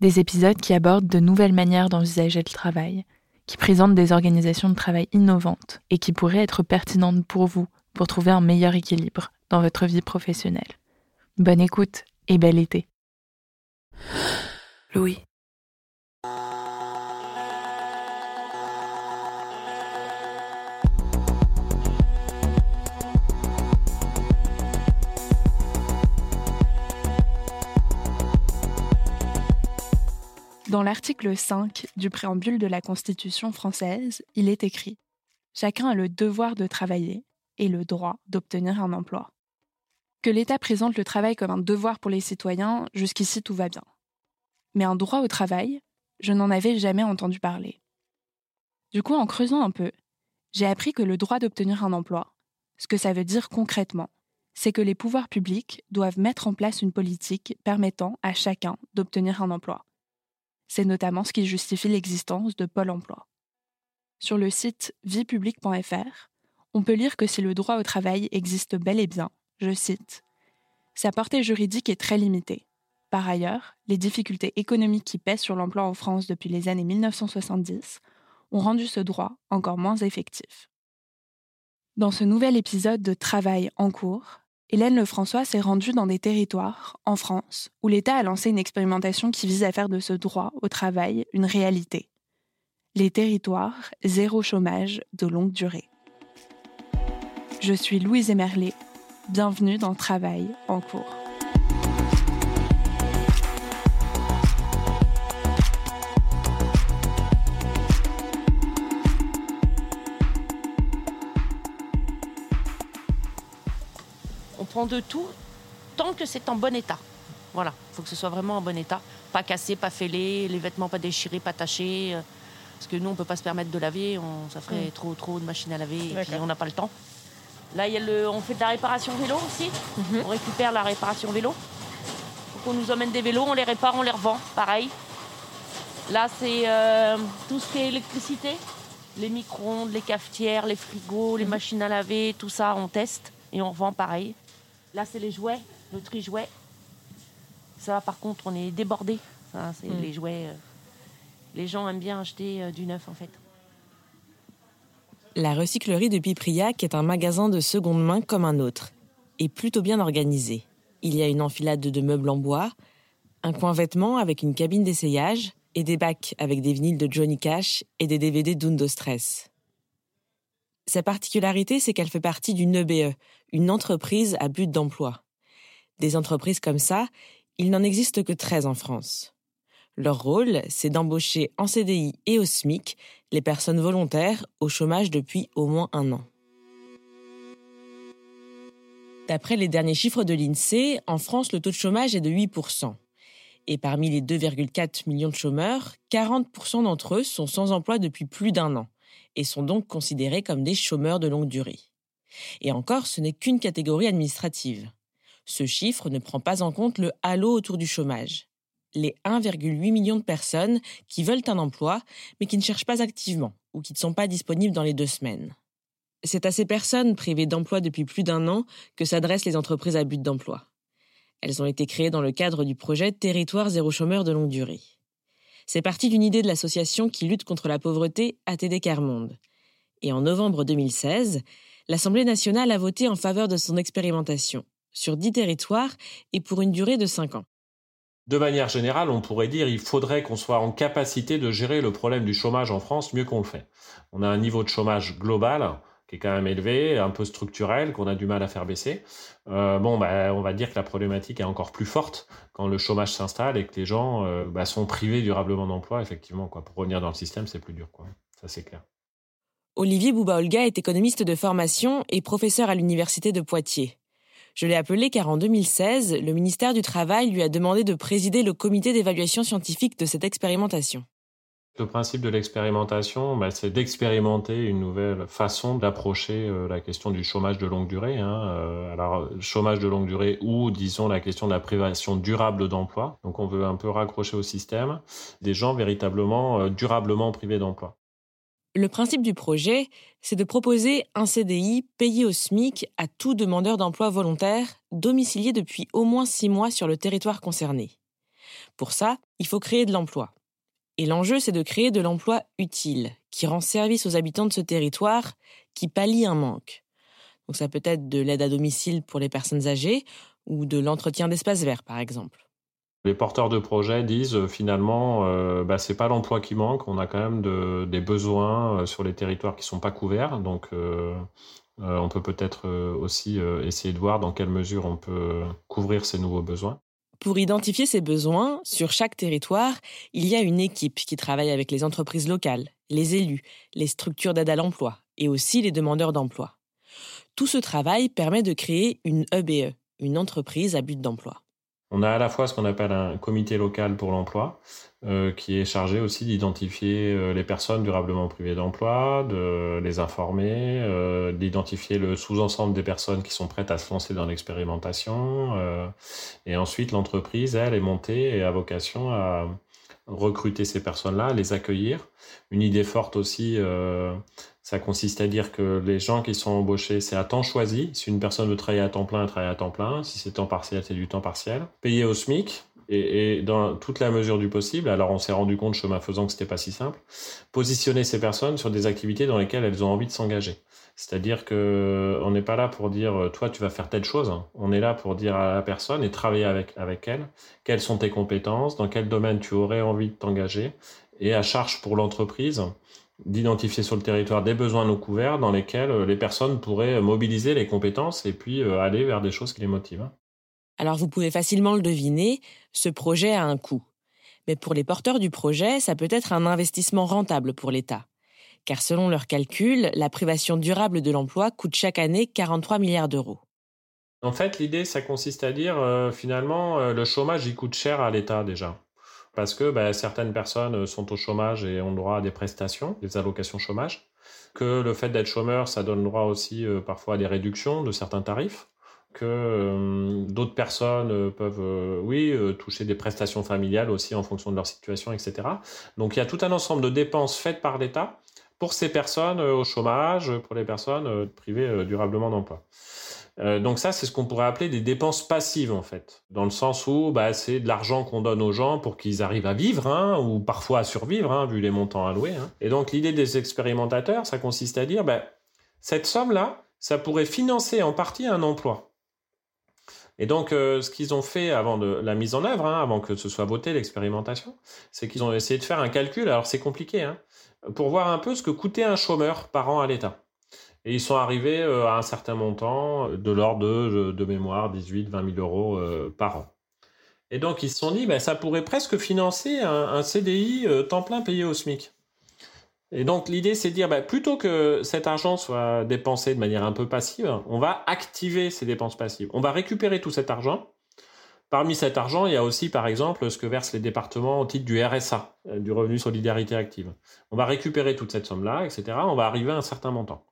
Des épisodes qui abordent de nouvelles manières d'envisager le travail, qui présentent des organisations de travail innovantes et qui pourraient être pertinentes pour vous pour trouver un meilleur équilibre dans votre vie professionnelle. Bonne écoute et bel été. Louis. Dans l'article 5 du préambule de la Constitution française, il est écrit Chacun a le devoir de travailler et le droit d'obtenir un emploi. Que l'État présente le travail comme un devoir pour les citoyens, jusqu'ici tout va bien. Mais un droit au travail, je n'en avais jamais entendu parler. Du coup, en creusant un peu, j'ai appris que le droit d'obtenir un emploi, ce que ça veut dire concrètement, c'est que les pouvoirs publics doivent mettre en place une politique permettant à chacun d'obtenir un emploi. C'est notamment ce qui justifie l'existence de Pôle emploi. Sur le site viepublique.fr, on peut lire que si le droit au travail existe bel et bien, je cite, sa portée juridique est très limitée. Par ailleurs, les difficultés économiques qui pèsent sur l'emploi en France depuis les années 1970 ont rendu ce droit encore moins effectif. Dans ce nouvel épisode de Travail en cours, Hélène Lefrançois s'est rendue dans des territoires, en France, où l'État a lancé une expérimentation qui vise à faire de ce droit au travail une réalité. Les territoires zéro chômage de longue durée. Je suis Louise Emerlet. Bienvenue dans Travail en cours. Prend de tout tant que c'est en bon état. Voilà, il faut que ce soit vraiment en bon état. Pas cassé, pas fêlé, les vêtements pas déchirés, pas tachés. euh, Parce que nous, on ne peut pas se permettre de laver, on, ça ferait trop, trop de machines à laver et puis on n'a pas le temps. Là, il y a le, on fait de la réparation vélo aussi. On récupère la réparation vélo. Donc on nous emmène des vélos, on les répare, on les revend, pareil. Là, c'est euh, tout ce qui est électricité. Les micro-ondes, les cafetières, les frigos, les machines à laver, tout ça, on teste et on revend pareil. Là, c'est les jouets, le tri-jouets. Ça, par contre, on est débordé. Ça, c'est les jouets. euh, les gens aiment bien acheter euh, du neuf, en fait. La recyclerie de Pipriac est un magasin de seconde main comme un autre, et plutôt bien organisé. Il y a une enfilade de meubles en bois, un coin vêtements avec une cabine d'essayage, et des bacs avec des vinyles de Johnny Cash et des DVD d'Undo Stress. Sa particularité, c'est qu'elle fait partie d'une EBE, une entreprise à but d'emploi. Des entreprises comme ça, il n'en existe que 13 en France. Leur rôle, c'est d'embaucher en CDI et au SMIC les personnes volontaires au chômage depuis au moins un an. D'après les derniers chiffres de l'INSEE, en France, le taux de chômage est de 8%. Et parmi les 2,4 millions de chômeurs, 40% d'entre eux sont sans emploi depuis plus d'un an et sont donc considérés comme des chômeurs de longue durée. Et encore, ce n'est qu'une catégorie administrative. Ce chiffre ne prend pas en compte le halo autour du chômage. Les 1,8 million de personnes qui veulent un emploi, mais qui ne cherchent pas activement ou qui ne sont pas disponibles dans les deux semaines. C'est à ces personnes privées d'emploi depuis plus d'un an que s'adressent les entreprises à but d'emploi. Elles ont été créées dans le cadre du projet Territoire zéro chômeur de longue durée. C'est parti d'une idée de l'association qui lutte contre la pauvreté ATD Carmonde. Et en novembre 2016, l'Assemblée nationale a voté en faveur de son expérimentation, sur dix territoires et pour une durée de cinq ans. De manière générale, on pourrait dire qu'il faudrait qu'on soit en capacité de gérer le problème du chômage en France mieux qu'on le fait. On a un niveau de chômage global est quand même élevé, un peu structurel, qu'on a du mal à faire baisser. Euh, bon, bah, on va dire que la problématique est encore plus forte quand le chômage s'installe et que les gens euh, bah, sont privés durablement d'emploi, effectivement. Quoi. Pour revenir dans le système, c'est plus dur. Quoi. Ça, c'est clair. Olivier Bouba-Olga est économiste de formation et professeur à l'Université de Poitiers. Je l'ai appelé car en 2016, le ministère du Travail lui a demandé de présider le comité d'évaluation scientifique de cette expérimentation. Le principe de l'expérimentation, bah, c'est d'expérimenter une nouvelle façon d'approcher euh, la question du chômage de longue durée. Hein. Euh, alors, chômage de longue durée ou, disons, la question de la privation durable d'emploi. Donc, on veut un peu raccrocher au système des gens véritablement euh, durablement privés d'emploi. Le principe du projet, c'est de proposer un CDI payé au SMIC à tout demandeur d'emploi volontaire domicilié depuis au moins six mois sur le territoire concerné. Pour ça, il faut créer de l'emploi. Et l'enjeu, c'est de créer de l'emploi utile, qui rend service aux habitants de ce territoire, qui pallie un manque. Donc ça peut être de l'aide à domicile pour les personnes âgées ou de l'entretien d'espaces verts, par exemple. Les porteurs de projets disent euh, finalement, euh, bah, c'est pas l'emploi qui manque, on a quand même de, des besoins euh, sur les territoires qui sont pas couverts, donc on peut peut-être aussi essayer de voir dans quelle mesure on peut couvrir ces nouveaux besoins. Pour identifier ces besoins, sur chaque territoire, il y a une équipe qui travaille avec les entreprises locales, les élus, les structures d'aide à l'emploi et aussi les demandeurs d'emploi. Tout ce travail permet de créer une EBE, une entreprise à but d'emploi. On a à la fois ce qu'on appelle un comité local pour l'emploi, euh, qui est chargé aussi d'identifier euh, les personnes durablement privées d'emploi, de les informer, euh, d'identifier le sous-ensemble des personnes qui sont prêtes à se lancer dans l'expérimentation. Et ensuite, l'entreprise, elle, est montée et a vocation à recruter ces personnes-là, les accueillir. Une idée forte aussi, ça consiste à dire que les gens qui sont embauchés, c'est à temps choisi. Si une personne veut travailler à temps plein, elle travaille à temps plein. Si c'est temps partiel, c'est du temps partiel. Payé au SMIC. Et, dans toute la mesure du possible, alors on s'est rendu compte chemin faisant que c'était pas si simple, positionner ces personnes sur des activités dans lesquelles elles ont envie de s'engager. C'est-à-dire que on n'est pas là pour dire toi tu vas faire telle chose. On est là pour dire à la personne et travailler avec avec elle quelles sont tes compétences, dans quel domaine tu aurais envie de t'engager, et à charge pour l'entreprise d'identifier sur le territoire des besoins non couverts dans lesquels les personnes pourraient mobiliser les compétences et puis euh, aller vers des choses qui les motivent. Alors vous pouvez facilement le deviner, ce projet a un coût. Mais pour les porteurs du projet, ça peut être un investissement rentable pour l'État. Car selon leurs calculs, la privation durable de l'emploi coûte chaque année 43 milliards d'euros. En fait, l'idée, ça consiste à dire, euh, finalement, euh, le chômage, il coûte cher à l'État déjà. Parce que bah, certaines personnes sont au chômage et ont droit à des prestations, des allocations chômage. Que le fait d'être chômeur, ça donne droit aussi euh, parfois à des réductions de certains tarifs que euh, d'autres personnes euh, peuvent, euh, oui, toucher des prestations familiales aussi en fonction de leur situation, etc. Donc il y a tout un ensemble de dépenses faites par l'État pour ces personnes au chômage, pour les personnes privées durablement d'emploi. Donc ça, c'est ce qu'on pourrait appeler des dépenses passives en fait, dans le sens où bah, c'est de l'argent qu'on donne aux gens pour qu'ils arrivent à vivre, hein, ou parfois à survivre, hein, vu les montants alloués. Hein. Et donc l'idée des expérimentateurs, ça consiste à dire, bah, cette somme-là, ça pourrait financer en partie un emploi. Et donc, euh, ce qu'ils ont fait avant la mise en œuvre, avant que ce soit voté l'expérimentation, c'est qu'ils ont essayé de faire un calcul. Alors, c'est compliqué, hein, pour voir un peu ce que coûtait un chômeur par an à l'État. Et ils sont arrivés euh, à un certain montant de l'ordre de, mémoire 18, 20 000 euros euh, par an. Et donc, ils se sont dit, ben, ça pourrait presque financer un, CDI euh, temps plein payé au SMIC. Et donc l'idée, c'est de dire, bah, plutôt que cet argent soit dépensé de manière un peu passive, on va activer ces dépenses passives. On va récupérer tout cet argent. Parmi cet argent, il y a aussi, par exemple, ce que versent les départements au titre du RSA, du revenu solidarité active. On va récupérer toute cette somme-là, etc. On va arriver à un certain montant.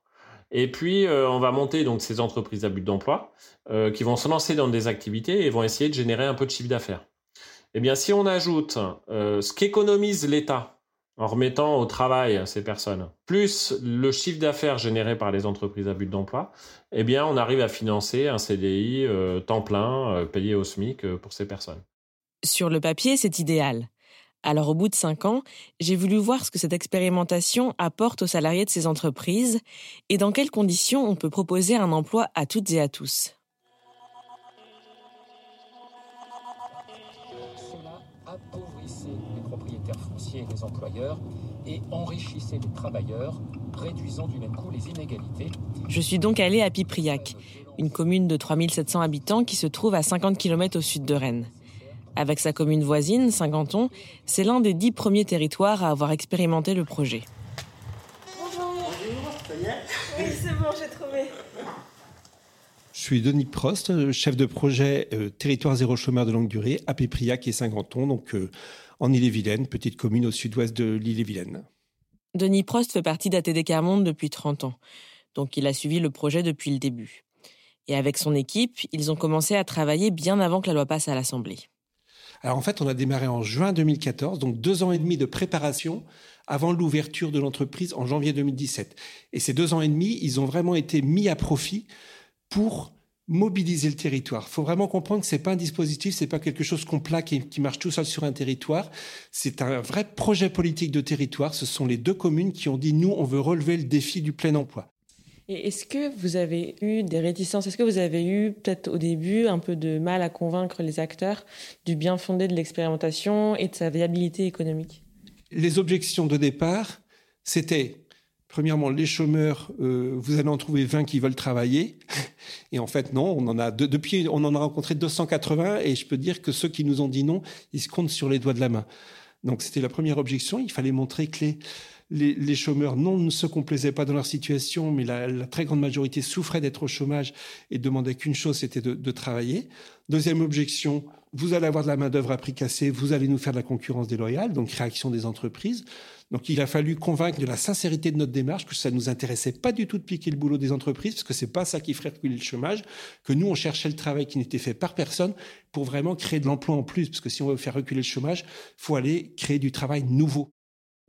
Et puis, euh, on va monter donc ces entreprises à but d'emploi euh, qui vont se lancer dans des activités et vont essayer de générer un peu de chiffre d'affaires. Eh bien, si on ajoute ce qu'économise l'État en remettant au travail ces personnes, plus le chiffre d'affaires généré par les entreprises à but d'emploi, eh bien, on arrive à financer un CDI euh, temps plein euh, payé au SMIC euh, pour ces personnes. Sur le papier, c'est idéal. Alors, au bout de cinq ans, j'ai voulu voir ce que cette expérimentation apporte aux salariés de ces entreprises et dans quelles conditions on peut proposer un emploi à toutes et à tous. des employeurs et enrichissait les travailleurs, réduisant du même coup les inégalités. Je suis donc allé à Pipriac, une commune de 3700 habitants qui se trouve à 50 km au sud de Rennes. Avec sa commune voisine, Saint-Ganton, c'est l'un des dix premiers territoires à avoir expérimenté le projet. Bonjour. ça y est Oui, c'est bon, j'ai trouvé. Je suis Denis Prost, chef de projet euh, Territoire zéro chômeur de longue durée à Pipriac et Saint-Ganton, donc euh, en Ille-et-Vilaine, petite commune au sud-ouest de l'Ille-et-Vilaine. Denis Prost fait partie d'ATD Carmonde depuis 30 ans, donc il a suivi le projet depuis le début. Et avec son équipe, ils ont commencé à travailler bien avant que la loi passe à l'Assemblée. Alors en fait, on a démarré en juin 2014, donc deux ans et demi de préparation avant l'ouverture de l'entreprise en janvier 2017. Et ces deux ans et demi, ils ont vraiment été mis à profit pour mobiliser le territoire. Il faut vraiment comprendre que c'est pas un dispositif, c'est pas quelque chose qu'on plaque et qui marche tout seul sur un territoire. C'est un vrai projet politique de territoire. Ce sont les deux communes qui ont dit nous, on veut relever le défi du plein emploi. Et est-ce que vous avez eu des réticences? Est-ce que vous avez eu peut-être au début un peu de mal à convaincre les acteurs du bien fondé de l'expérimentation et de sa viabilité économique? Les objections de départ, c'était Premièrement, les chômeurs, euh, vous allez en trouver 20 qui veulent travailler. Et en fait, non, on en a depuis, on en a rencontré 280. Et je peux dire que ceux qui nous ont dit non, ils se comptent sur les doigts de la main. Donc, c'était la première objection. Il fallait montrer que les, les, chômeurs, non, ne se complaisaient pas dans leur situation, mais la, très grande majorité souffrait d'être au chômage et demandait qu'une chose, c'était de, travailler. Deuxième objection, vous allez avoir de la main-d'œuvre à prix cassé, vous allez nous faire de la concurrence déloyale, donc réaction des entreprises. Donc il a fallu convaincre de la sincérité de notre démarche, que ça nous intéressait pas du tout de piquer le boulot des entreprises, parce que c'est pas ça qui ferait reculer le chômage, que nous on cherchait le travail qui n'était fait par personne pour vraiment créer de l'emploi en plus, parce que si on veut faire reculer le chômage, faut aller créer du travail nouveau.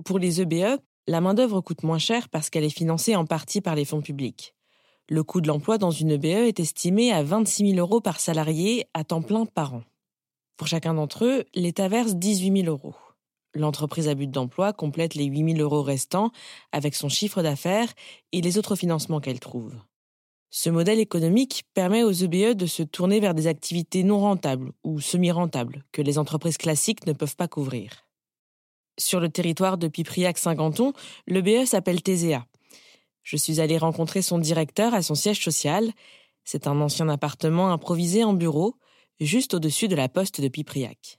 Pour les EBE, la main-d'œuvre coûte moins cher parce qu'elle est financée en partie par les fonds publics. Le coût de l'emploi dans une EBE est estimé à 26 000 euros par salarié à temps plein par an. Pour chacun d'entre eux, l'État verse 18 000 euros. L'entreprise à but d'emploi complète les 8 000 euros restants avec son chiffre d'affaires et les autres financements qu'elle trouve. Ce modèle économique permet aux EBE de se tourner vers des activités non rentables ou semi-rentables que les entreprises classiques ne peuvent pas couvrir. Sur le territoire de Pipriac-Saint-Ganton, l'EBE s'appelle TESEA. Je suis allée rencontrer son directeur à son siège social. C'est un ancien appartement improvisé en bureau, juste au-dessus de la poste de Pipriac.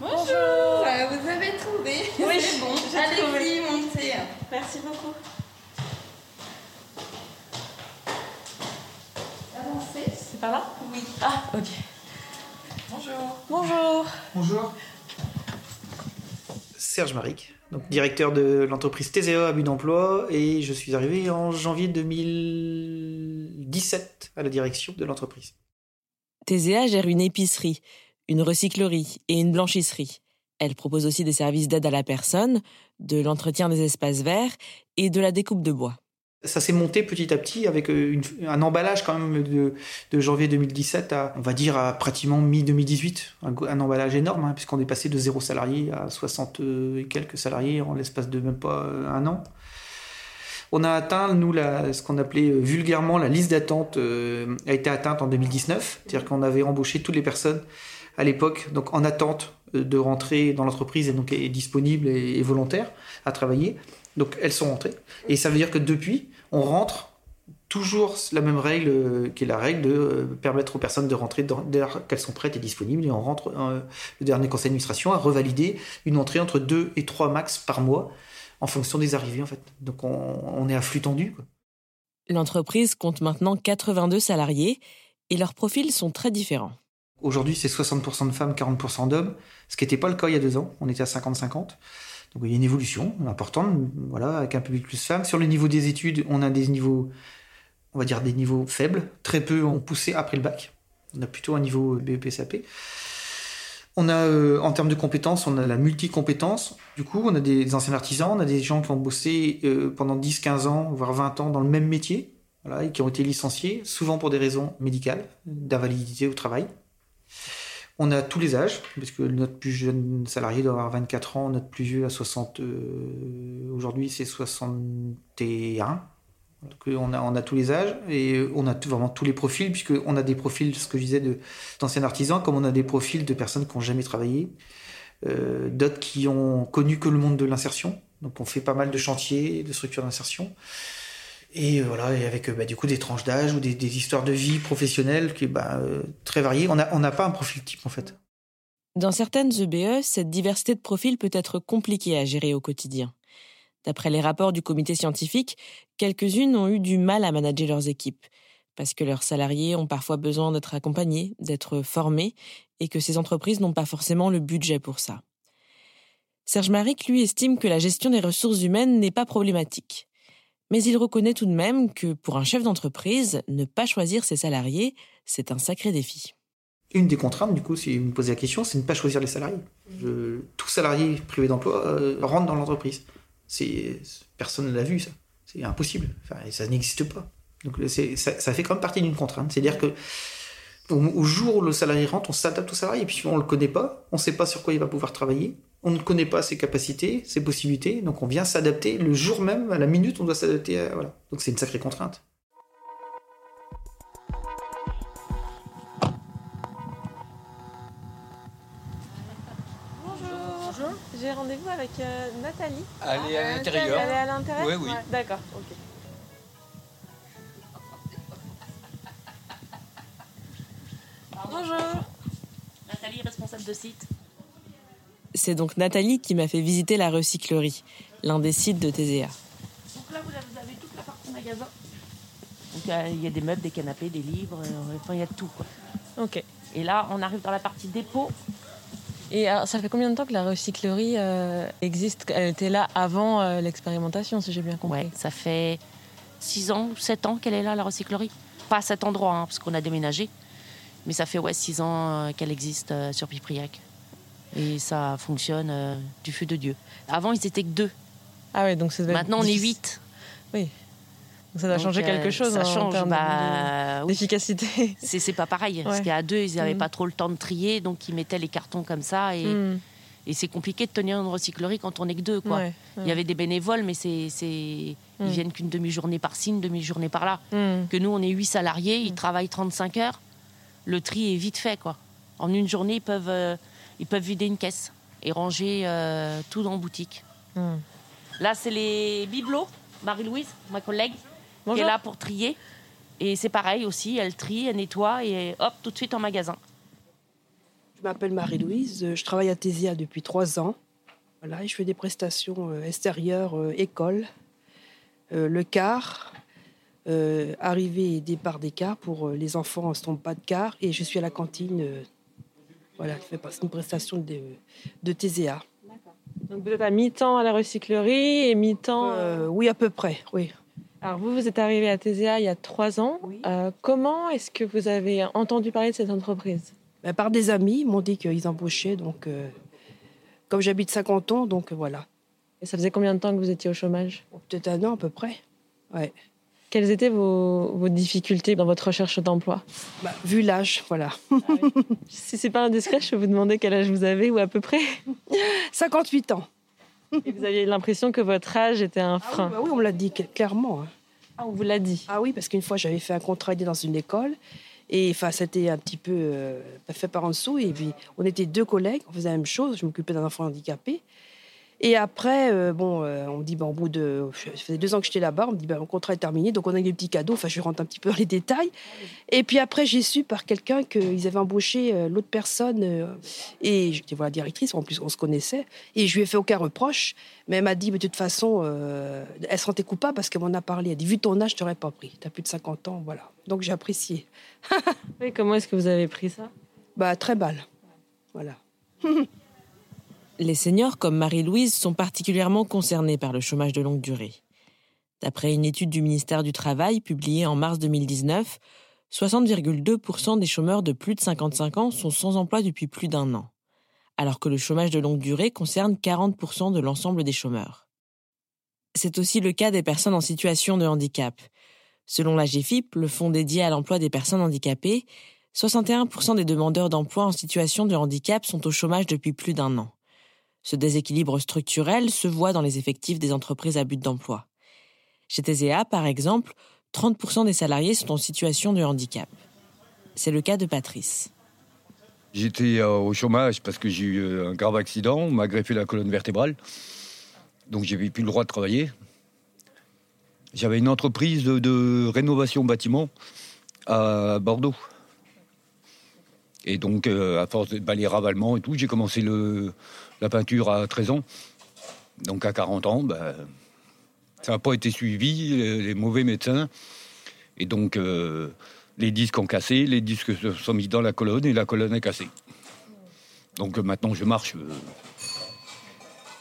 Bonjour vous avez trouvé. Oui, c'est bon. Allez-y, montez. Merci beaucoup. Avancez. C'est par là? Oui. Ah, ok. Bonjour. Bonjour. Bonjour. Serge Maric, donc directeur de l'entreprise TZE à but d'emploi, et je suis arrivé en janvier 2017 à la direction de l'entreprise. TZA gère une épicerie, une recyclerie et une blanchisserie. Elle propose aussi des services d'aide à la personne, de l'entretien des espaces verts et de la découpe de bois. Ça s'est monté petit à petit avec euh, un emballage quand même de, janvier 2017 à, on va dire, à pratiquement mi-2018. Un, emballage énorme, hein, puisqu'on est passé de zéro salarié à 60 et quelques salariés en l'espace de même pas euh, un an. On a atteint, nous, ce qu'on appelait euh, vulgairement la liste d'attente a été atteinte en 2019. C'est-à-dire qu'on avait embauché toutes les personnes à l'époque, donc en attente de rentrer dans l'entreprise et donc est disponible et, volontaire à travailler. Donc elles sont rentrées. Et ça veut dire que depuis, on rentre toujours la même règle euh, qui est la règle de euh, permettre aux personnes de rentrer dès qu'elles sont prêtes et disponibles. Et on rentre, euh, le dernier conseil d'administration a revalidé une entrée entre 2 et 3 max par mois en fonction des arrivées en fait. Donc on, on est à flux tendu. L'entreprise compte maintenant 82 salariés et leurs profils sont très différents. Aujourd'hui, c'est 60% de femmes, 40% d'hommes, ce qui n'était pas le cas il y a deux ans. On était à 50-50. Donc il y a une évolution importante, voilà, avec un public plus femmes. Sur le niveau des études, on a des niveaux, on va dire des niveaux faibles. Très peu ont poussé après le bac. On a plutôt un niveau BEP-SAP. On a, euh, en termes de compétences, on a la multi-compétence. Du coup, on a des anciens artisans, on a des gens qui ont bossé euh, pendant 10, 15 ans, voire 20 ans dans le même métier, voilà, et qui ont été licenciés, souvent pour des raisons médicales, d'invalidité au travail. On a tous les âges, parce que notre plus jeune salarié doit avoir 24 ans, notre plus vieux a 60. Euh, Aujourd'hui, c'est 61. Donc, on, a, on a tous les âges et on a vraiment tous les profils, puisqu'on a des profils, ce que je disais, d'anciens artisans, comme on a des profils de personnes qui n'ont jamais travaillé, euh, d'autres qui ont connu que le monde de l'insertion. Donc on fait pas mal de chantiers, de structures d'insertion. Et euh, voilà, et avec bah, du coup des tranches d'âge ou des, histoires de vie professionnelles qui bah, euh, très variées. On n'a pas un profil type en fait. Dans certaines EBE, cette diversité de profils peut être compliquée à gérer au quotidien. D'après les rapports du comité scientifique, quelques-unes ont eu du mal à manager leurs équipes, parce que leurs salariés ont parfois besoin d'être accompagnés, d'être formés, et que ces entreprises n'ont pas forcément le budget pour ça. Serge Maric, lui, estime que la gestion des ressources humaines n'est pas problématique. Mais il reconnaît tout de même que pour un chef d'entreprise, ne pas choisir ses salariés, c'est un sacré défi. Une des contraintes, du coup, si vous me posez la question, c'est ne pas choisir les salariés. Tout salarié privé d'emploi euh, rentre dans l'entreprise. Personne ne l'a vu ça. C'est impossible. Ça n'existe pas. Ça, fait quand même partie d'une contrainte. C'est-à-dire que au, jour où le salarié rentre, on s'adapte au salarié et puis on le connaît pas, on ne sait pas sur quoi il va pouvoir travailler, on ne connaît pas ses capacités, ses possibilités, donc on vient s'adapter le jour même, à la minute, on doit s'adapter. À, voilà. Donc c'est une sacrée contrainte. J'ai rendez-vous avec euh, Nathalie. Elle est à l'intérieur. Elle est à l'intérieur Oui, oui. Ouais, D'accord, ok. Bonjour. Nathalie, responsable de site. C'est donc Nathalie qui m'a fait visiter la recyclerie, l'un des sites de TZA. Donc là, vous avez toute la partie magasin. Donc il y a des meubles, des canapés, des livres, euh, enfin il y a tout. Quoi. Ok. Et là, on arrive dans la partie dépôt. Et alors, ça fait combien de temps que la recyclerie euh, existe? Elle était là avant euh, l'expérimentation, si j'ai bien compris. Ouais, ça fait 6 ans ou 7 ans qu'elle est là, la recyclerie. Pas à cet endroit, hein, parce qu'on a déménagé. Mais ça fait ouais, 6 ans euh, qu'elle existe euh, sur Pipriac. Et ça fonctionne euh, du feu de Dieu. Avant, ils étaient que deux. Ah ouais, donc Maintenant, on est 8. Oui. Donc ça doit changer quelque chose ça en change, termes bah, d'efficacité. C'est, c'est pas pareil. Parce qu'à deux, ils n'avaient Mm. pas trop le temps de trier, donc ils mettaient les cartons comme ça. Et, Mm. et c'est compliqué de tenir une recyclerie quand on est que deux. Quoi. Ouais, Il y avait des bénévoles, mais c'est, c'est... Mm. ils viennent qu'une demi-journée par-ci, une demi-journée par-là. Mm. Que nous, on est 8 salariés, ils travaillent 35 heures. Le tri est vite fait. quoi. En une journée, ils peuvent, euh, ils peuvent vider une caisse et ranger euh, tout dans la boutique. Mm. Là, c'est les bibelots. Marie-Louise, ma collègue, qui est là pour trier. Et c'est pareil aussi, elle trie, elle nettoie et hop, tout de suite en magasin. Je m'appelle Marie-Louise, je travaille à Tésia depuis trois ans. Voilà, et je fais des prestations euh, extérieures, euh, école, euh, le car, euh, arrivée et départ des cars pour les enfants ne se trompent pas de car. Et je suis à la cantine. Voilà, je fais partie d'une prestation de, de TZA. Donc vous êtes à mi-temps à la recyclerie et mi-temps. Euh, oui, à peu près, oui. Alors vous, vous êtes arrivé à TZA il y a trois ans. Euh, comment est-ce que vous avez entendu parler de cette entreprise? Ben, par des amis, ils m'ont dit qu'ils embauchaient. Donc, euh, comme j'habite 50 ans, donc voilà. Et ça faisait combien de temps que vous étiez au chômage? Peut-être un an à peu près. Ouais. Quelles étaient vos, vos difficultés dans votre recherche d'emploi? Bah, vu l'âge, voilà. Si c'est pas indiscret, je peux vous demander quel âge vous avez ou à peu près 58 ans. Et vous aviez l'impression que votre âge était un Ah frein. oui, bah oui, on me l'a dit cl- clairement. hein. Ah, on vous l'a dit. Ah oui, parce qu'une fois, j'avais fait un contrat dans une école. Et enfin, c'était un petit peu euh, fait par en dessous. Et puis, on était deux collègues, on faisait la même chose. Je m'occupais d'un enfant handicapé. Et après, euh, bon, euh, on me dit, bah, au bout de. Ça faisait deux ans que j'étais là-bas, on me dit, bah, mon contrat est terminé, donc on a eu des petits cadeaux. Enfin, je rentre un petit peu dans les détails. Et puis après, j'ai su par quelqu'un qu'ils avaient embauché euh, l'autre personne. et j'étais voilà, directrice, en plus, on se connaissait. Et je lui ai fait aucun reproche. Mais elle m'a dit, de toute façon, elle se sentait coupable parce qu'elle m'en a parlé. Elle a dit, vu ton âge, je t'aurais pas pris. Tu as plus de 50 ans, voilà. Donc j'ai apprécié. oui, comment est-ce que vous avez pris ça? Bah, très mal. Voilà. Les seniors comme Marie-Louise sont particulièrement concernés par le chômage de longue durée. D'après une étude du ministère du Travail publiée en mars 2019, 60,2% des chômeurs de plus de 55 ans sont sans emploi depuis plus d'un an, alors que le chômage de longue durée concerne 40% de l'ensemble des chômeurs. C'est aussi le cas des personnes en situation de handicap. Selon la GFIP, le fonds dédié à l'emploi des personnes handicapées, 61% des demandeurs d'emploi en situation de handicap sont au chômage depuis plus d'un an. Ce déséquilibre structurel se voit dans les effectifs des entreprises à but d'emploi. Chez TZA, par exemple, 30% des salariés sont en situation de handicap. C'est le cas de Patrice. J'étais euh, au chômage parce que j'ai eu euh, un grave accident, on m'a greffé la colonne vertébrale. Donc j'avais plus le droit de travailler. J'avais une entreprise de rénovation bâtiment à Bordeaux. Et donc, euh, à force de balayer ravalement et tout, j'ai commencé le, la peinture à 13 ans. Donc, à 40 ans, ben, ça n'a pas été suivi, les, mauvais médecins. Et donc, euh, les disques ont cassé, les disques se sont mis dans la colonne et la colonne est cassée. Donc, euh, maintenant, je marche.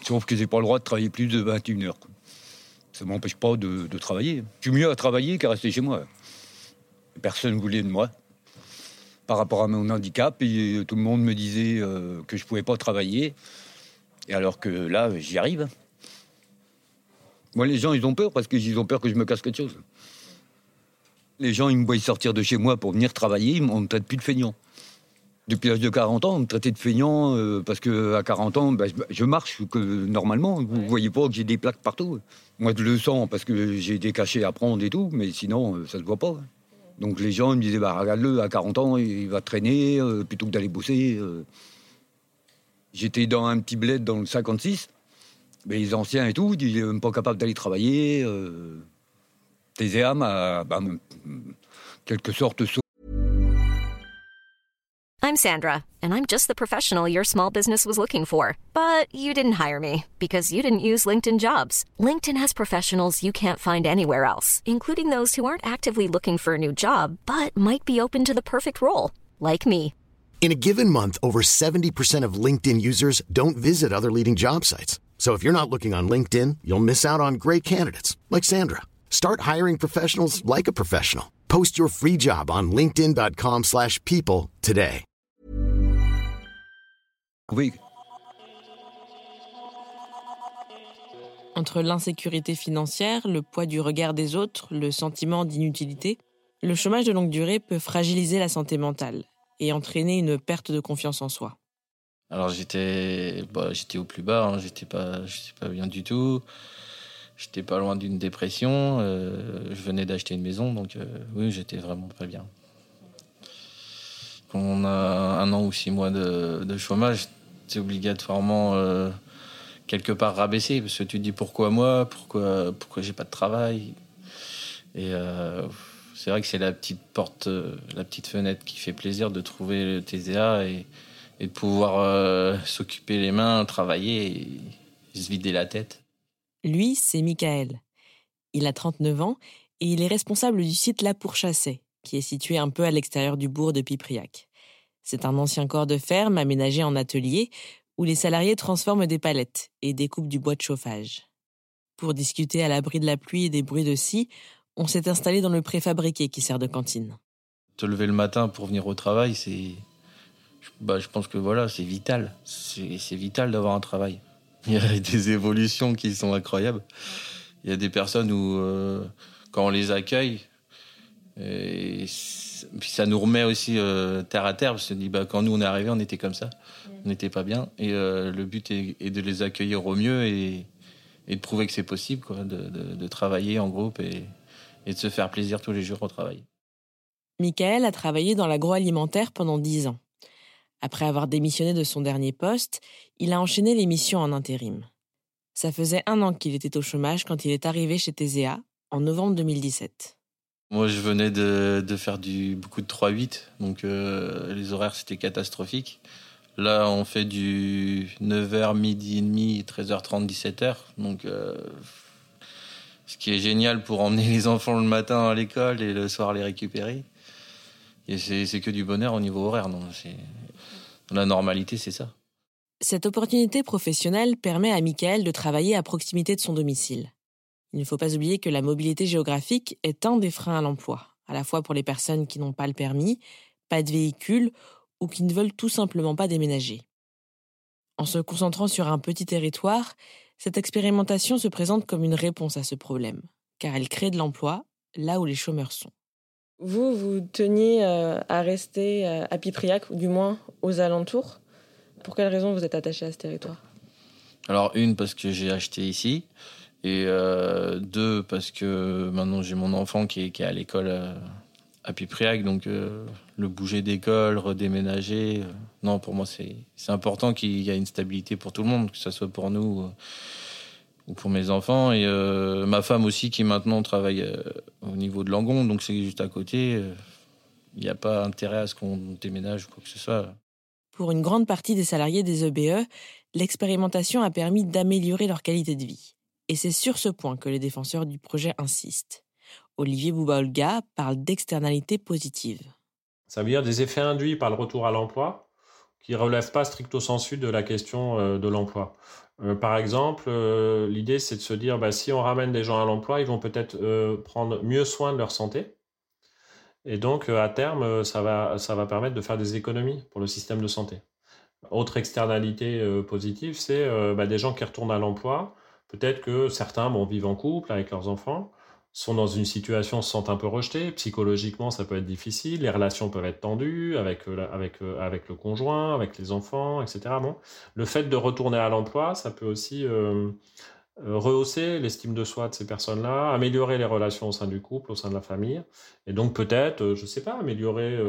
sauf que j'ai pas le droit de travailler plus de 21 heures. Ça ne m'empêche pas de, travailler. Je suis mieux à travailler qu'à rester chez moi. Personne ne voulait de moi par rapport à mon handicap. Et tout le monde me disait euh, que je ne pouvais pas travailler. Et alors que là, j'y arrive. Moi, les gens, ils ont peur parce qu'ils ont peur que je me casse quelque chose. Les gens, ils me voient sortir de chez moi pour venir travailler, on me traite plus de feignant. Depuis l'âge de 40 ans, on me traitait de feignant euh, parce qu'à 40 ans, ben, je marche que, normalement. Vous ne voyez pas que j'ai des plaques partout. Moi, je le sens parce que j'ai des cachets à prendre et tout, mais sinon, euh, ça ne se voit pas. Donc les gens me disaient, bah, regarde-le, à 40 ans, il va traîner euh, plutôt que d'aller bosser. Euh. J'étais dans un petit bled dans le 56. Mais les anciens et tout, ils n'étaient même pas capables d'aller travailler. Euh. TZA m'a, bah, quelque sorte, I'm Sandra, and I'm just the professional your small business was looking for. But you didn't hire me because you didn't use LinkedIn jobs. LinkedIn has professionals you can't find anywhere else, including those who aren't actively looking for a new job but might be open to the perfect role, like me. In a given month, over 70% of LinkedIn users don't visit other leading job sites. So if you're not looking on LinkedIn, you'll miss out on great candidates like Sandra. Start hiring professionals like a professional. Post your free job on linkedin.com/people today. Oui. Entre l'insécurité financière, le poids du regard des autres, le sentiment d'inutilité, le chômage de longue durée peut fragiliser la santé mentale et entraîner une perte de confiance en soi. Alors j'étais bah, j'étais au plus bas, hein. j'étais pas pas bien du tout. J'étais pas loin d'une dépression, euh, je venais d'acheter une maison donc euh, oui, j'étais vraiment pas bien. Quand on a un an ou six mois de, chômage, c'est obligatoirement euh, quelque part rabaissé parce que tu te dis pourquoi moi, pourquoi pourquoi j'ai pas de travail? Et c'est vrai que c'est la petite porte, euh, la petite fenêtre qui fait plaisir de trouver le et, de pouvoir s'occuper les mains, travailler et se vider la tête. Lui, c'est Michael. Il a 39 ans et il est responsable du site La Pourchassée, qui est situé un peu à l'extérieur du bourg de Pipriac. C'est un ancien corps de ferme aménagé en atelier où les salariés transforment des palettes et découpent du bois de chauffage. Pour discuter à l'abri de la pluie et des bruits de scie, on s'est installé dans le préfabriqué qui sert de cantine. Te lever le matin pour venir au travail, c'est. Bah, je pense que voilà, c'est vital. C'est vital d'avoir un travail. Il y a des évolutions qui sont incroyables. Il y a des personnes où, euh, quand on les accueille, et puis ça nous remet aussi euh, terre à terre. On se dit, bah, quand nous on est arrivés, on était comme ça. On n'était pas bien. Et euh, le but est, de les accueillir au mieux et, de prouver que c'est possible quoi, de, travailler en groupe et, et, de se faire plaisir tous les jours au travail. Michael a travaillé dans l'agroalimentaire pendant dix ans. Après avoir démissionné de son dernier poste, il a enchaîné les missions en intérim. Ça faisait un an qu'il était au chômage quand il est arrivé chez TZA en novembre 2017. Moi, je venais de, faire du, beaucoup de 3-8, donc euh, les horaires, c'était catastrophique. Là, on fait du 9h, midi et demi, 13h30, 17h. Donc, euh, ce qui est génial pour emmener les enfants le matin à l'école et le soir les récupérer. Et c'est que du bonheur au niveau horaire. Non la normalité, c'est ça. Cette opportunité professionnelle permet à Michael de travailler à proximité de son domicile. Il ne faut pas oublier que la mobilité géographique est un des freins à l'emploi, à la fois pour les personnes qui n'ont pas le permis, pas de véhicule ou qui ne veulent tout simplement pas déménager. En se concentrant sur un petit territoire, cette expérimentation se présente comme une réponse à ce problème, car elle crée de l'emploi là où les chômeurs sont. Vous, vous teniez euh, à rester euh, à Pipriac, ou du moins aux alentours. Pour quelle raison vous êtes attaché à ce territoire? Alors, une, parce que j'ai acheté ici. Et euh, deux, parce que maintenant j'ai mon enfant qui est, à l'école à Pipriac. Donc, le bouger d'école, redéménager. Non, pour moi, c'est important qu'il y ait une stabilité pour tout le monde, que ce soit pour nous ou pour mes enfants et euh, ma femme aussi qui maintenant travaille euh, au niveau de Langon, donc c'est juste à côté. Il euh, n'y a pas intérêt à ce qu'on déménage ou quoi que ce soit. Pour une grande partie des salariés des EBE, l'expérimentation a permis d'améliorer leur qualité de vie. Et c'est sur ce point que les défenseurs du projet insistent. Olivier Bouba-Olga parle d'externalités positives. Ça veut dire des effets induits par le retour à l'emploi? Qui relèvent pas stricto sensu de la question de l'emploi. Euh, par exemple, euh, l'idée c'est de se dire bah, si on ramène des gens à l'emploi, ils vont peut-être euh, prendre mieux soin de leur santé. Et donc, à terme, ça va, ça va permettre de faire des économies pour le système de santé. Autre externalité positive, c'est bah, des gens qui retournent à l'emploi. Peut-être que certains vont vivre en couple avec leurs enfants sont dans une situation, se sentent un peu rejetés. Psychologiquement, ça peut être difficile. Les relations peuvent être tendues avec, euh, avec, euh, avec le conjoint, avec les enfants, etc. Bon. Le fait de retourner à l'emploi, ça peut aussi euh, rehausser l'estime de soi de ces personnes-là, améliorer les relations au sein du couple, au sein de la famille. Et donc peut-être, je ne sais pas, améliorer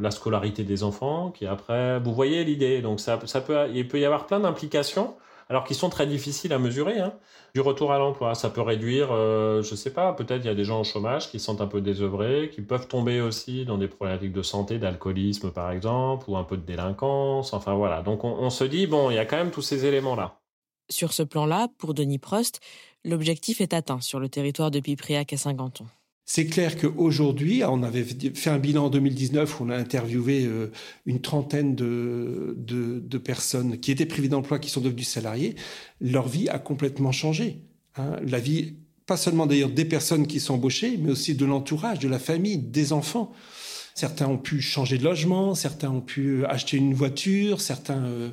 la scolarité des enfants, qui après... Vous voyez l'idée. Donc ça, ça peut, il peut y avoir plein d'implications alors qu'ils sont très difficiles à mesurer. Hein. Du retour à l'emploi, ça peut réduire, euh, je sais pas, peut-être il y a des gens au chômage qui sont un peu désœuvrés, qui peuvent tomber aussi dans des problématiques de santé, d'alcoolisme par exemple, ou un peu de délinquance. Enfin voilà, donc on, on se dit, bon, il y a quand même tous ces éléments-là. Sur ce plan-là, pour Denis Prost, l'objectif est atteint sur le territoire de Pipriac à Saint-Ganton. C'est clair qu'aujourd'hui, on avait fait un bilan en 2019 où on a interviewé euh, une trentaine de, personnes qui étaient privées d'emploi, qui sont devenues salariés. Leur vie a complètement changé. Hein. La vie, pas seulement d'ailleurs des personnes qui sont embauchées, mais aussi de l'entourage, de la famille, des enfants. Certains ont pu changer de logement, certains ont pu acheter une voiture, certains... Euh,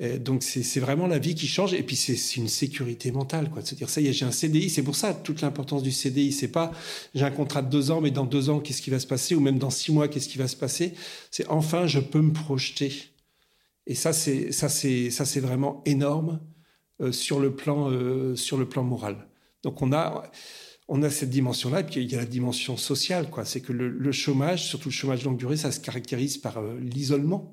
donc c'est vraiment la vie qui change. Et puis c'est une sécurité mentale quoi. De se dire ça y est j'ai un CDI c'est pour ça toute l'importance du CDI c'est pas j'ai un contrat de deux ans mais dans deux ans qu'est-ce qui va se passer? Ou même dans six mois qu'est-ce qui va se passer? C'est enfin je peux me projeter. Et ça c'est ça c'est ça c'est vraiment énorme euh, sur le plan euh, sur le plan moral. Donc on a on a cette dimension-là, et puis il y a la dimension sociale, quoi. C'est que le, chômage, surtout le chômage longue durée, ça se caractérise par euh, l'isolement.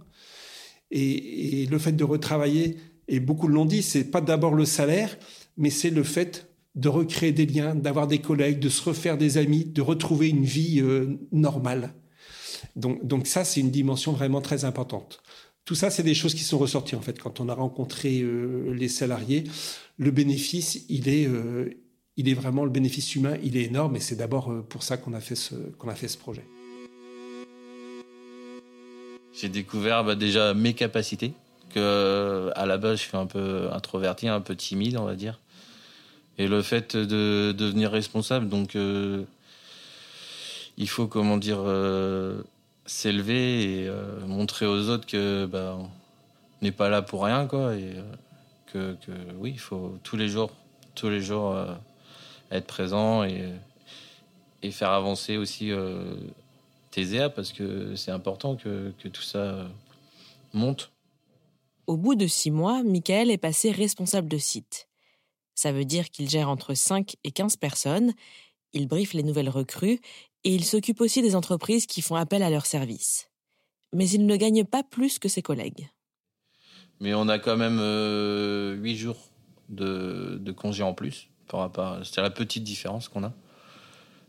Et, le fait de retravailler, et beaucoup l'ont dit, c'est pas d'abord le salaire, mais c'est le fait de recréer des liens, d'avoir des collègues, de se refaire des amis, de retrouver une vie euh, normale. Donc, ça, c'est une dimension vraiment très importante. Tout ça, c'est des choses qui sont ressorties en fait quand on a rencontré euh, les salariés. Le bénéfice, il est, euh, il est vraiment le bénéfice humain, il est énorme, et c'est d'abord pour ça qu'on a qu'on a fait ce projet. J'ai découvert bah, déjà mes capacités, que à la base je suis un peu introverti, un peu timide, on va dire. Et le fait de, devenir responsable, donc euh, il faut comment dire euh, s'élever et euh, montrer aux autres que bah, on n'est pas là pour rien, quoi, et que, que, oui, il faut tous les jours, tous les jours être présent et, et faire avancer aussi TZA parce que c'est important que, tout ça euh, monte. Au bout de six mois, Michael est passé responsable de site. Ça veut dire qu'il gère entre 5 et 15 personnes, il briefe les nouvelles recrues et il s'occupe aussi des entreprises qui font appel à leurs services. Mais il ne gagne pas plus que ses collègues. Mais on a quand même euh, huit jours de, de congés en plus. Par rapport, c'est la petite différence qu'on a.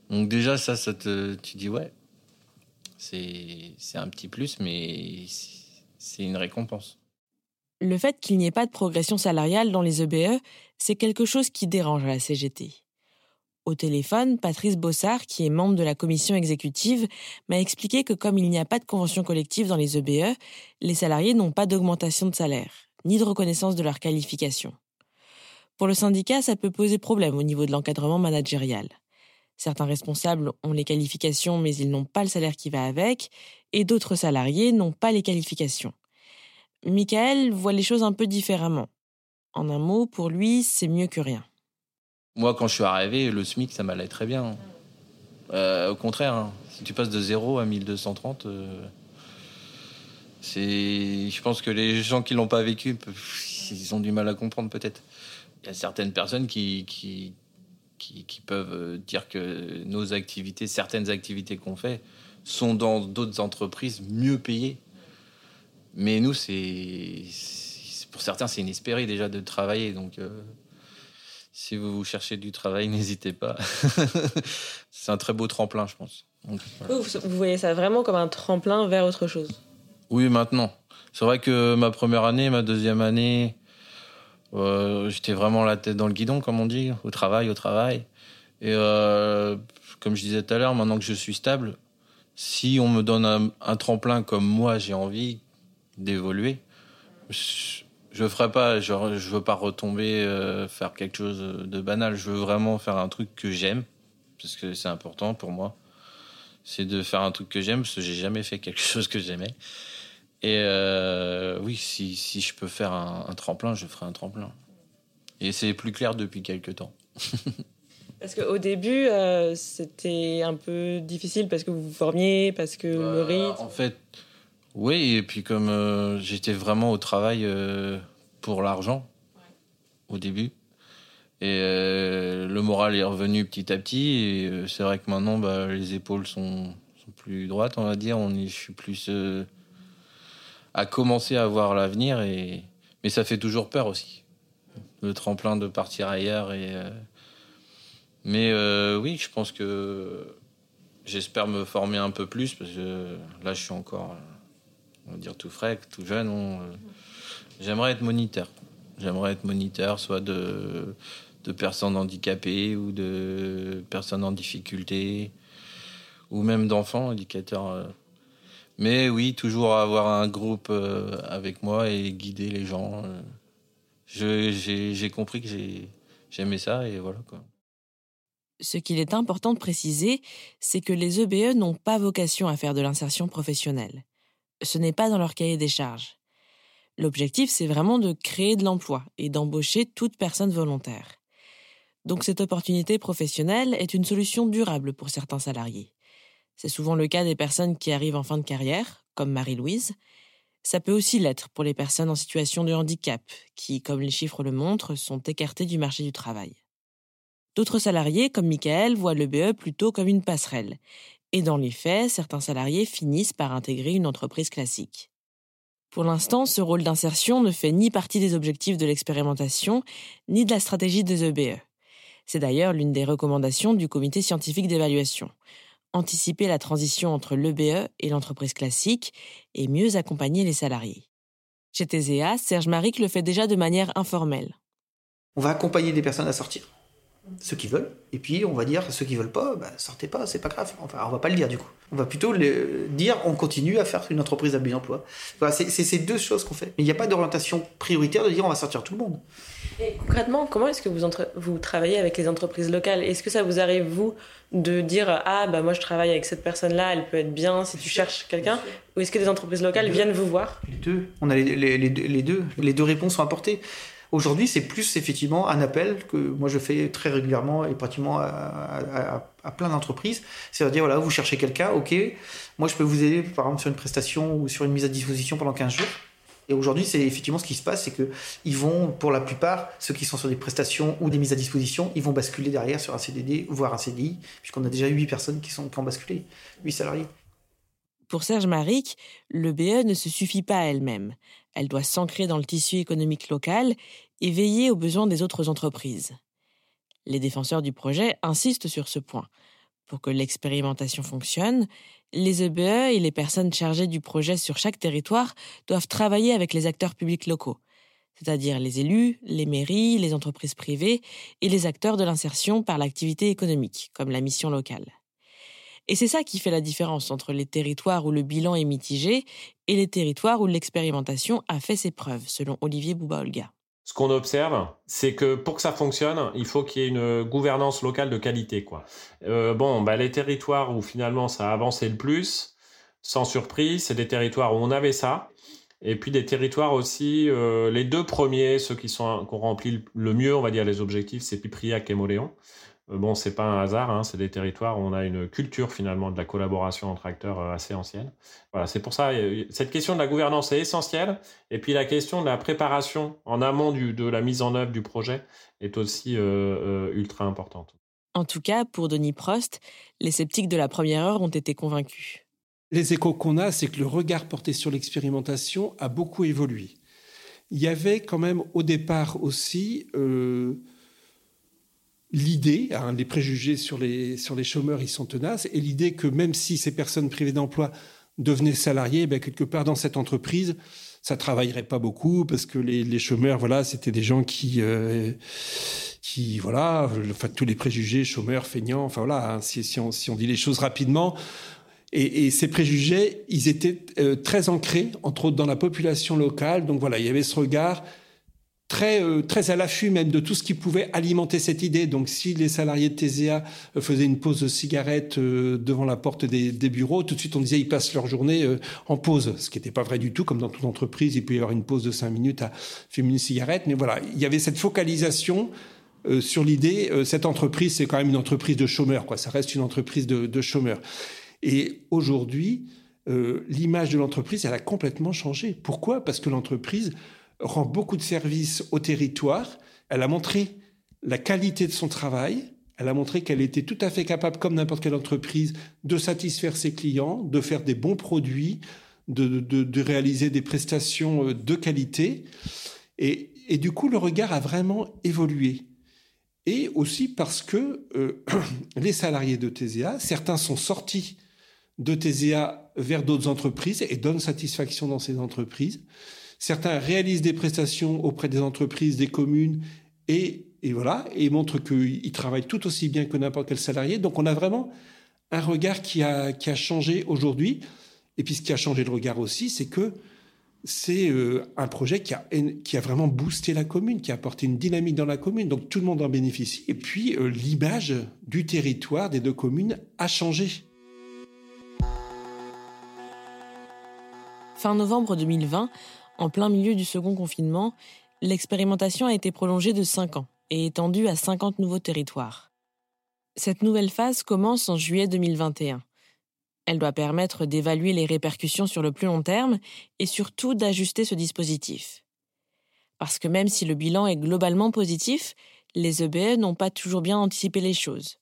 Donc déjà, ça, ça te, tu dis ouais, c'est un petit plus, mais c'est une récompense. Le fait qu'il n'y ait pas de progression salariale dans les EBE, c'est quelque chose qui dérange à la CGT. Au téléphone, Patrice Bossard, qui est membre de la commission exécutive, m'a expliqué que comme il n'y a pas de convention collective dans les EBE, les salariés n'ont pas d'augmentation de salaire, ni de reconnaissance de leur qualification. Pour le syndicat, ça peut poser problème au niveau de l'encadrement managérial. Certains responsables ont les qualifications mais ils n'ont pas le salaire qui va avec, et d'autres salariés n'ont pas les qualifications. Michael voit les choses un peu différemment. En un mot, pour lui, c'est mieux que rien. Moi, quand je suis arrivé, le SMIC, ça m'allait très bien. Euh, au contraire, hein, si tu passes de 0 à 1230, euh. Je pense que les gens qui l'ont pas vécu, ils ont du mal à comprendre peut-être. Il y a certaines personnes qui, qui, peuvent euh, dire que nos activités, certaines activités qu'on fait, sont dans d'autres entreprises mieux payées. Mais nous, c'est pour certains, c'est inespéré déjà de travailler. Donc, euh, si vous cherchez du travail, n'hésitez pas. c'est un très beau tremplin, je pense. vous, voyez ça vraiment comme un tremplin vers autre chose? Oui, maintenant. C'est vrai que ma première année, ma deuxième année, euh, j'étais vraiment la tête dans le guidon, comme on dit, au travail, au travail. Et euh, comme je disais tout à l'heure, maintenant que je suis stable, si on me donne un, tremplin comme moi j'ai envie d'évoluer, je, ferai pas. Je veux pas retomber euh, faire quelque chose de banal. Je veux vraiment faire un truc que j'aime, parce que c'est important pour moi. C'est de faire un truc que j'aime, parce que j'ai jamais fait quelque chose que j'aimais. Et euh, oui, si, si, je peux faire un, tremplin, je ferai un tremplin. Et c'est plus clair depuis quelques temps. parce qu'au début, euh, c'était un peu difficile parce que vous vous formiez, parce que le euh, rythme. En fait, oui, et puis comme j'étais vraiment au travail pour l'argent au début. Et le moral est revenu petit à petit. Et c'est vrai que maintenant, bah, les épaules sont, sont, plus droites, on va dire. On je suis plus à commencer à voir l'avenir. Et... Mais ça fait toujours peur aussi. Le tremplin de partir ailleurs. Et, euh, Mais euh, oui, je pense que j'espère me former un peu plus parce que là, je suis encore, on va dire, tout frais, tout jeune. Euh, j'aimerais être moniteur. J'aimerais être moniteur, soit de, de personnes handicapées ou de personnes en difficulté, ou même d'enfants, éducateurs mais oui, toujours avoir un groupe euh, avec moi et guider les gens. Euh. J'ai compris que j'aimais ça et voilà quoi. Ce qu'il est important de préciser, c'est que les EBE n'ont pas vocation à faire de l'insertion professionnelle. Ce n'est pas dans leur cahier des charges. L'objectif, c'est vraiment de créer de l'emploi et d'embaucher toute personne volontaire. Donc cette opportunité professionnelle est une solution durable pour certains salariés. C'est souvent le cas des personnes qui arrivent en fin de carrière, comme Marie-Louise. Ça peut aussi l'être pour les personnes en situation de handicap, qui, comme les chiffres le montrent, sont écartées du marché du travail. D'autres salariés, comme Michael, voient le BE plutôt comme une passerelle. Et dans les faits, certains salariés finissent par intégrer une entreprise classique. Pour l'instant, ce rôle d'insertion ne fait ni partie des objectifs de l'expérimentation, ni de la stratégie des EBE. C'est d'ailleurs l'une des recommandations du comité scientifique d'évaluation anticiper la transition entre l'EBE et l'entreprise classique et mieux accompagner les salariés. Chez TZA, Serge Maric le fait déjà de manière informelle. On va accompagner des personnes à sortir, ceux qui veulent, et puis on va dire ceux qui veulent pas, bah, sortez pas, c'est pas grave. Enfin, on va pas le dire du coup. On va plutôt le dire on continue à faire une entreprise à but d'emploi. c'est ces deux choses qu'on fait. Mais il n'y a pas d'orientation prioritaire de dire on va sortir tout le monde. Et concrètement, comment est-ce que vous, vous travaillez avec les entreprises locales? Est-ce que ça vous arrive, vous, de dire Ah, bah moi je travaille avec cette personne-là, elle peut être bien si tu cherches quelqu'un? Ou est-ce que des entreprises locales viennent vous voir? Les deux. On a les, les, deux. Les deux réponses sont apportées. Aujourd'hui, c'est plus effectivement un appel que moi je fais très régulièrement et pratiquement à, plein d'entreprises. C'est-à-dire, voilà, vous cherchez quelqu'un, ok, moi je peux vous aider par exemple sur une prestation ou sur une mise à disposition pendant 15 jours. Et aujourd'hui, c'est effectivement ce qui se passe, c'est que ils vont, pour la plupart, ceux qui sont sur des prestations ou des mises à disposition, ils vont basculer derrière sur un CDD, voire un CDI, puisqu'on a déjà 8 personnes qui, sont, qui ont basculé, 8 salariés. Pour Serge Maric, le BE ne se suffit pas à elle-même. Elle doit s'ancrer dans le tissu économique local et veiller aux besoins des autres entreprises. Les défenseurs du projet insistent sur ce point. Pour que l'expérimentation fonctionne, les EBE e et les personnes chargées du projet sur chaque territoire doivent travailler avec les acteurs publics locaux, c'est-à-dire les élus, les mairies, les entreprises privées et les acteurs de l'insertion par l'activité économique, comme la mission locale. Et c'est ça qui fait la différence entre les territoires où le bilan est mitigé et les territoires où l'expérimentation a fait ses preuves, selon Olivier Bouba-Olga ce qu'on observe, c'est que pour que ça fonctionne, il faut qu'il y ait une gouvernance locale de qualité. Euh, bon, bah, les territoires où finalement ça a avancé le plus, sans surprise, c'est des territoires où on avait ça. Et puis des territoires aussi, euh, les deux premiers, ceux qui sont qui ont rempli le mieux, on va dire, les objectifs, c'est Pipriac et Moléon. Euh, bon, c'est pas un hasard, hein, c'est des territoires où on a une culture finalement de la collaboration entre acteurs euh, assez ancienne. Voilà, c'est pour ça, cette question de la gouvernance est essentielle. Et puis la question de la préparation en amont de la mise en œuvre du projet est aussi euh, ultra importante. En tout cas, pour Denis Prost, les sceptiques de la première heure ont été convaincus. Les échos qu'on a, c'est que le regard porté sur l'expérimentation a beaucoup évolué. Il y avait quand même au départ aussi l'idée, hein, les préjugés sur les, sur les chômeurs, ils sont tenaces, et l'idée que même si ces personnes privées d'emploi devenaient salariées, ben, quelque part dans cette entreprise, ça travaillerait pas beaucoup parce que les, les chômeurs, voilà, c'était des gens qui, euh, qui, voilà, enfin, tous les préjugés, chômeurs, feignants, enfin voilà, hein, si, si, on, dit les choses rapidement, et, et, ces préjugés, ils étaient euh, très ancrés, entre autres dans la population locale. Donc voilà, il y avait ce regard très, euh, très à l'affût même de tout ce qui pouvait alimenter cette idée. Donc, si les salariés de TSA euh, faisaient une pause de cigarette euh, devant la porte des, des, bureaux, tout de suite on disait ils passent leur journée en pause, ce qui n'était pas vrai du tout. Comme dans toute entreprise, il peut y avoir une pause de cinq minutes à fumer une cigarette. Mais voilà, il y avait cette focalisation sur l'idée, cette entreprise, c'est quand même une entreprise de chômeurs, quoi. Ça reste une entreprise de, de chômeurs. Et aujourd'hui, l'image de l'entreprise, elle a complètement changé. Pourquoi? Parce que l'entreprise rend beaucoup de services au territoire. Elle a montré la qualité de son travail. Elle a montré qu'elle était tout à fait capable, comme n'importe quelle entreprise, de satisfaire ses clients, de faire des bons produits, de, de, réaliser des prestations euh, de qualité. Et, et, du coup, le regard a vraiment évolué. Et aussi parce que euh, les salariés de TSA, certains sont sortis de TSA vers d'autres entreprises et donnent satisfaction dans ces entreprises. Certains réalisent des prestations auprès des entreprises, des communes, et, voilà, et montrent qu'ils travaillent tout aussi bien que n'importe quel salarié. Donc on a vraiment un regard qui a, qui a changé aujourd'hui. Et puis ce qui a changé le regard aussi, c'est que c'est euh, un projet qui a, qui a vraiment boosté la commune, qui a apporté une dynamique dans la commune. Donc tout le monde en bénéficie. Et puis euh, l'image du territoire des deux communes a changé. Fin novembre 2020, en plein milieu du second confinement, l'expérimentation a été prolongée de 5 ans et étendue à 50 nouveaux territoires. Cette nouvelle phase commence en juillet 2021. Elle doit permettre d'évaluer les répercussions sur le plus long terme et surtout d'ajuster ce dispositif. Parce que même si le bilan est globalement positif, les EBE n'ont pas toujours bien anticipé les choses.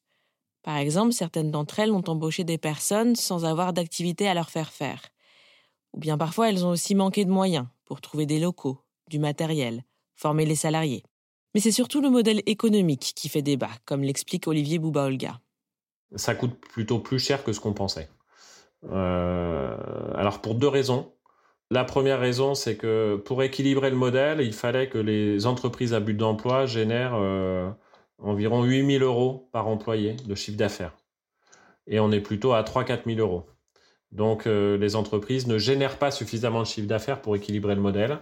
Par exemple, certaines d'entre elles ont embauché des personnes sans avoir d'activité à leur faire faire. Ou bien parfois elles ont aussi manqué de moyens, pour trouver des locaux, du matériel, former les salariés. Mais c'est surtout le modèle économique qui fait débat, comme l'explique Olivier Bouba-Olga. Ça coûte plutôt plus cher que ce qu'on pensait. Euh, alors pour deux raisons. La première raison, c'est que pour équilibrer le modèle, il fallait que les entreprises à but d'emploi génèrent euh, environ 8 000 euros par employé de chiffre d'affaires. Et on est plutôt à 3-4 000 euros. Donc euh, les entreprises ne génèrent pas suffisamment de chiffre d'affaires pour équilibrer le modèle.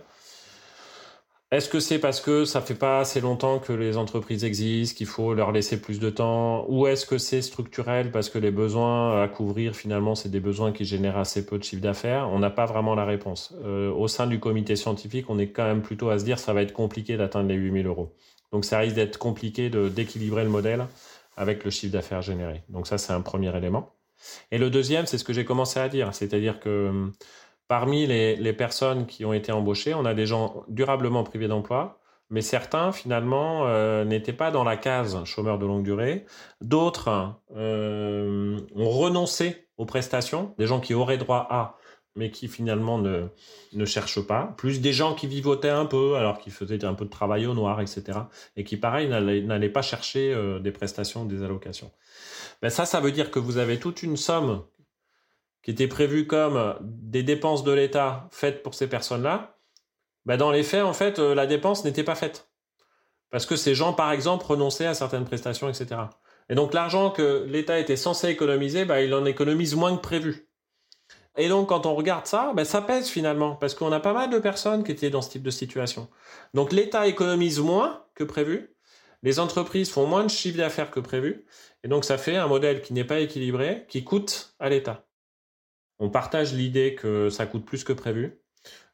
Est-ce que c'est parce que ça fait pas assez longtemps que les entreprises existent, qu'il faut leur laisser plus de temps? Ou est-ce que c'est structurel parce que les besoins à couvrir, finalement, c'est des besoins qui génèrent assez peu de chiffre d'affaires? On n'a pas vraiment la réponse. Euh, au sein du comité scientifique, on est quand même plutôt à se dire ça va être compliqué d'atteindre les 8000 euros. Donc ça risque d'être compliqué d'équilibrer le modèle avec le chiffre d'affaires généré. Donc ça, c'est un premier élément. Et le deuxième, c'est ce que j'ai commencé à dire, c'est-à-dire que hum, parmi les, personnes qui ont été embauchées, on a des gens durablement privés d'emploi, mais certains finalement euh, n'étaient pas dans la case chômeur de longue durée. D'autres euh, ont renoncé aux prestations, des gens qui auraient droit à mais qui finalement ne, ne cherchent pas, plus des gens qui vivotaient un peu, alors qu'ils faisaient un peu de travail au noir, etc., et qui, pareil, n'allaient pas chercher euh, des prestations des allocations. Ben ça, ça veut dire que vous avez toute une somme qui était prévue comme des dépenses de l'État faites pour ces personnes-là. Ben dans les faits, en fait, euh, la dépense n'était pas faite. Parce que ces gens, par exemple, renonçaient à certaines prestations, etc. Et donc l'argent que l'État était censé économiser, ben, il en économise moins que prévu. Et donc, quand on regarde ça, ben, ça pèse finalement, parce qu'on a pas mal de personnes qui étaient dans ce type de situation. Donc, l'État économise moins que prévu, les entreprises font moins de chiffre d'affaires que prévu, et donc ça fait un modèle qui n'est pas équilibré, qui coûte à l'État. On partage l'idée que ça coûte plus que prévu,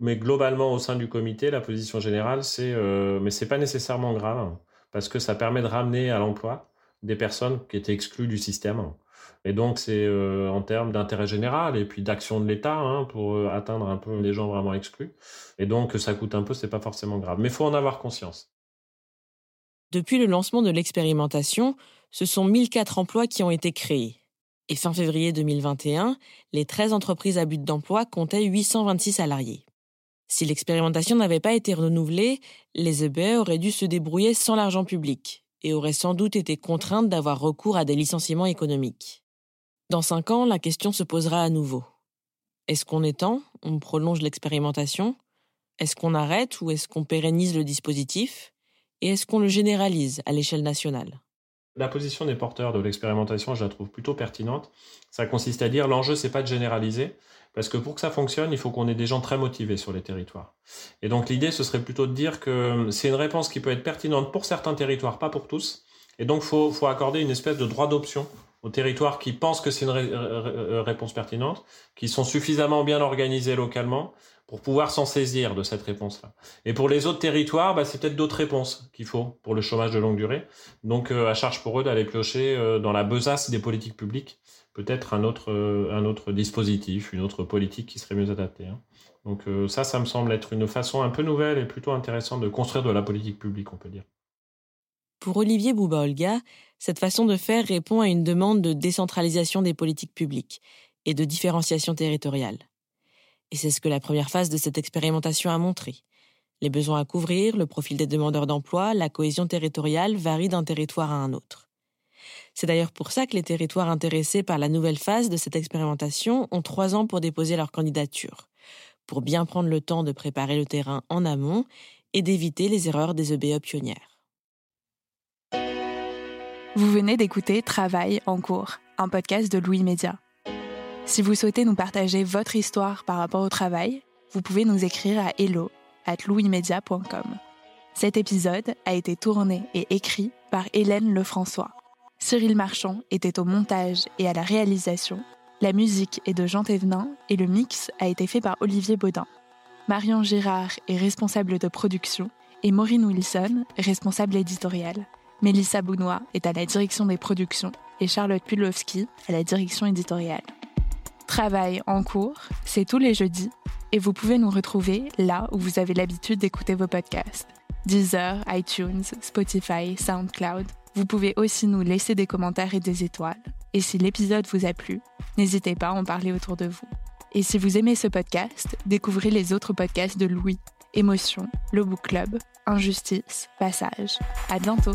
mais globalement, au sein du comité, la position générale, c'est euh, mais c'est pas nécessairement grave, parce que ça permet de ramener à l'emploi des personnes qui étaient exclues du système. Et donc, c'est euh, en termes d'intérêt général et puis d'action de l'État hein, pour euh, atteindre un peu les gens vraiment exclus. Et donc, ça coûte un peu, c'est pas forcément grave. Mais il faut en avoir conscience. Depuis le lancement de l'expérimentation, ce sont 1004 emplois qui ont été créés. Et fin février 2021, les 13 entreprises à but d'emploi comptaient 826 salariés. Si l'expérimentation n'avait pas été renouvelée, les EBE auraient dû se débrouiller sans l'argent public et auraient sans doute été contraintes d'avoir recours à des licenciements économiques. Dans cinq ans, la question se posera à nouveau. Est-ce qu'on étend, on prolonge l'expérimentation? Est-ce qu'on arrête ou est-ce qu'on pérennise le dispositif? Et est-ce qu'on le généralise à l'échelle nationale? La position des porteurs de l'expérimentation, je la trouve plutôt pertinente. Ça consiste à dire l'enjeu, c'est pas de généraliser, parce que pour que ça fonctionne, il faut qu'on ait des gens très motivés sur les territoires. Et donc l'idée, ce serait plutôt de dire que c'est une réponse qui peut être pertinente pour certains territoires, pas pour tous. Et donc, faut, faut accorder une espèce de droit d'option aux territoires qui pensent que c'est une euh, réponse pertinente, qui sont suffisamment bien organisés localement pour pouvoir s'en saisir de cette réponse-là. Et pour les autres territoires, bah, c'est peut-être d'autres réponses qu'il faut pour le chômage de longue durée. Donc euh, à charge pour eux d'aller piocher euh, dans la besace des politiques publiques peut-être un autre, un autre dispositif, une autre politique qui serait mieux adaptée. Hein. Donc ça, ça me semble être une façon un peu nouvelle et plutôt intéressante de construire de la politique publique, on peut dire. Pour Olivier Bouba-Olga, cette façon de faire répond à une demande de décentralisation des politiques publiques et de différenciation territoriale. Et c'est ce que la première phase de cette expérimentation a montré. Les besoins à couvrir, le profil des demandeurs d'emploi, la cohésion territoriale varient d'un territoire à un autre. C'est d'ailleurs pour ça que les territoires intéressés par la nouvelle phase de cette expérimentation ont trois ans pour déposer leur candidature, pour bien prendre le temps de préparer le terrain en amont et d'éviter les erreurs des EBE pionnières. Vous venez d'écouter Travail en cours, un podcast de Louis Média. Si vous souhaitez nous partager votre histoire par rapport au travail, vous pouvez nous écrire à hello at louismedia.com. Cet épisode a été tourné et écrit par Hélène Lefrançois. Cyril Marchand était au montage et à la réalisation. La musique est de Jean Thévenin et le mix a été fait par Olivier Baudin. Marion Girard est responsable de production et Maureen Wilson, responsable éditoriale. Mélissa Bounois est à la direction des productions et Charlotte Pulowski à la direction éditoriale. Travail en cours, c'est tous les jeudis et vous pouvez nous retrouver là où vous avez l'habitude d'écouter vos podcasts. Deezer, iTunes, Spotify, SoundCloud. Vous pouvez aussi nous laisser des commentaires et des étoiles. Et si l'épisode vous a plu, n'hésitez pas à en parler autour de vous. Et si vous aimez ce podcast, découvrez les autres podcasts de Louis, Émotion, le Book Club, Injustice, Passage. À bientôt!